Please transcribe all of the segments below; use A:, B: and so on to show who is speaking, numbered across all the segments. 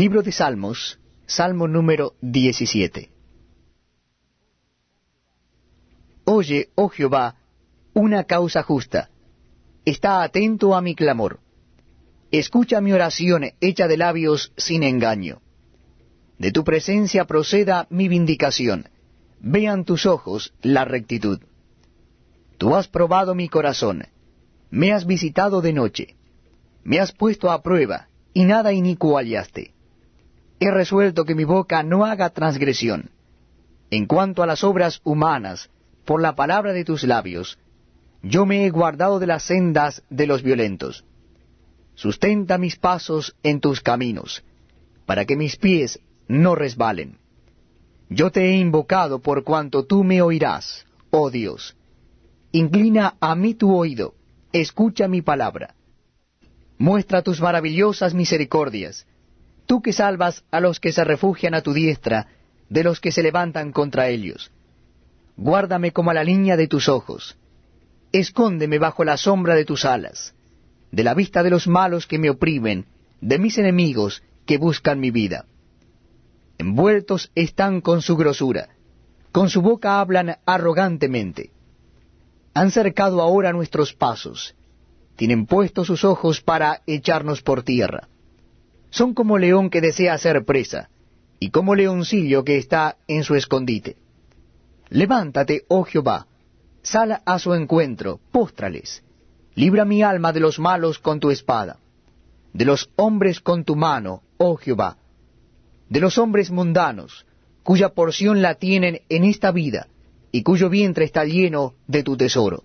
A: Libro de Salmos, Salmo número 17. Oye, oh Jehová, una causa justa. Está atento a mi clamor. Escucha mi oración hecha de labios sin engaño. De tu presencia proceda mi vindicación. Vean tus ojos la rectitud. Tú has probado mi corazón. Me has visitado de noche. Me has puesto a prueba, y nada inicuo hallaste. He resuelto que mi boca no haga transgresión. En cuanto a las obras humanas, por la palabra de tus labios, yo me he guardado de las sendas de los violentos. Sustenta mis pasos en tus caminos, para que mis pies no resbalen. Yo te he invocado por cuanto tú me oirás, oh Dios. Inclina a mí tu oído, escucha mi palabra. Muestra tus maravillosas misericordias, tú que salvas a los que se refugian a tu diestra, de los que se levantan contra ellos. Guárdame como a la línea de tus ojos. Escóndeme bajo la sombra de tus alas, de la vista de los malos que me oprimen, de mis enemigos que buscan mi vida. Envueltos están con su grosura, con su boca hablan arrogantemente. Han cercado ahora nuestros pasos, tienen puestos sus ojos para echarnos por tierra. Son como león que desea hacer presa, y como leoncillo que está en su escondite. Levántate, oh Jehová, sal a su encuentro, póstrales. Libra mi alma de los malos con tu espada, de los hombres con tu mano, oh Jehová, de los hombres mundanos, cuya porción la tienen en esta vida, y cuyo vientre está lleno de tu tesoro.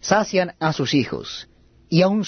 A: Sacian a sus hijos, y aun